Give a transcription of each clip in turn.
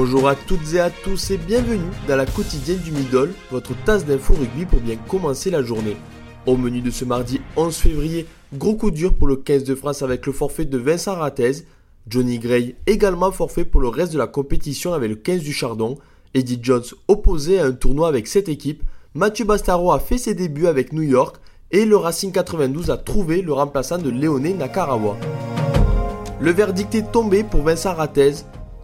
Bonjour à toutes et à tous et bienvenue dans la quotidienne du Middle, votre tasse d'info rugby pour bien commencer la journée. Au menu de ce mardi 11 février, gros coup dur pour le 15 de France avec le forfait de Vincent Rattez, Johnny Gray également forfait pour le reste de la compétition avec le 15 du Chardon, Eddie Jones opposé à un tournoi avec cette équipe, Mathieu Bastaro a fait ses débuts avec New York et le Racing 92 a trouvé le remplaçant de Léoné Nakarawa. Le verdict est tombé pour Vincent Rattez.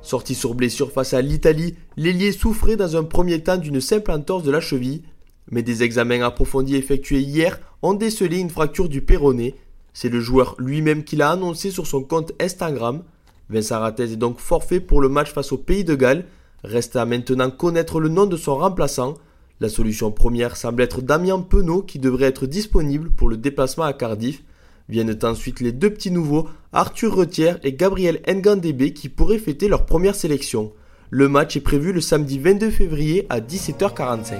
Sorti sur blessure face à l'Italie, l'ailier souffrait dans un premier temps d'une simple entorse de la cheville, mais des examens approfondis effectués hier ont décelé une fracture du péroné. C'est le joueur lui-même qui l'a annoncé sur son compte Instagram. Vincent Rattez est donc forfait pour le match face au Pays de Galles. Reste à maintenant connaître le nom de son remplaçant. La solution première semble être Damien Penaud qui devrait être disponible pour le déplacement à Cardiff. Viennent ensuite les deux petits nouveaux, Arthur Retière et Gabriel Ngandebe qui pourraient fêter leur première sélection. Le match est prévu le samedi 22 février à 17h45.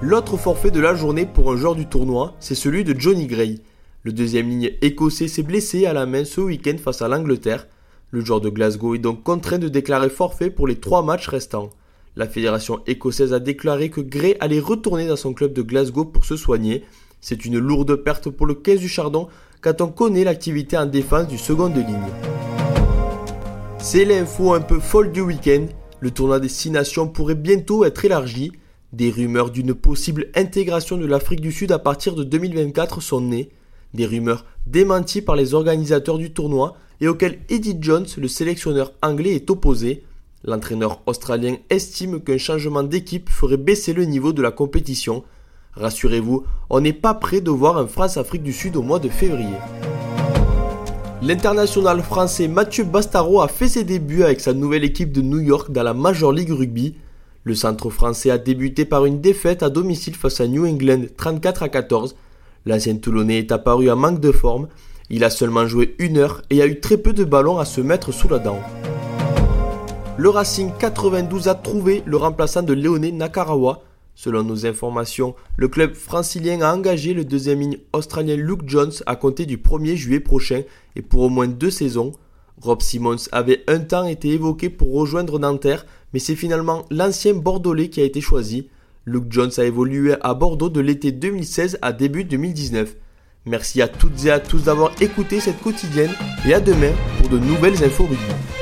L'autre forfait de la journée pour un joueur du tournoi, c'est celui de Johnny Gray. Le deuxième ligne écossais s'est blessé à la main ce week-end face à l'Angleterre. Le joueur de Glasgow est donc contraint de déclarer forfait pour les trois matchs restants. La fédération écossaise a déclaré que Gray allait retourner dans son club de Glasgow pour se soigner. C'est une lourde perte pour le 15 du Chardon quand on connaît l'activité en défense du second de ligne. C'est l'info un peu folle du week-end. Le tournoi des 6 nations pourrait bientôt être élargi. Des rumeurs d'une possible intégration de l'Afrique du Sud à partir de 2024 sont nées. Des rumeurs démenties par les organisateurs du tournoi et auxquelles Eddie Jones, le sélectionneur anglais, est opposé. L'entraîneur australien estime qu'un changement d'équipe ferait baisser le niveau de la compétition. Rassurez-vous, on n'est pas prêt de voir un France-Afrique du Sud au mois de février. L'international français Mathieu Bastaro a fait ses débuts avec sa nouvelle équipe de New York dans la Major League Rugby. Le centre français a débuté par une défaite à domicile face à New England 34 à 14. L'ancien Toulonnais est apparu en manque de forme. Il a seulement joué une heure et a eu très peu de ballons à se mettre sous la dent le Racing 92 a trouvé le remplaçant de Léoné Nakarawa. Selon nos informations, le club francilien a engagé le deuxième ligne australien Luke Jones à compter du 1er juillet prochain et pour au moins deux saisons. Rob Simmons avait un temps été évoqué pour rejoindre Nanterre, mais c'est finalement l'ancien Bordelais qui a été choisi. Luke Jones a évolué à Bordeaux de l'été 2016 à début 2019. Merci à toutes et à tous d'avoir écouté cette quotidienne et à demain pour de nouvelles infos rugby.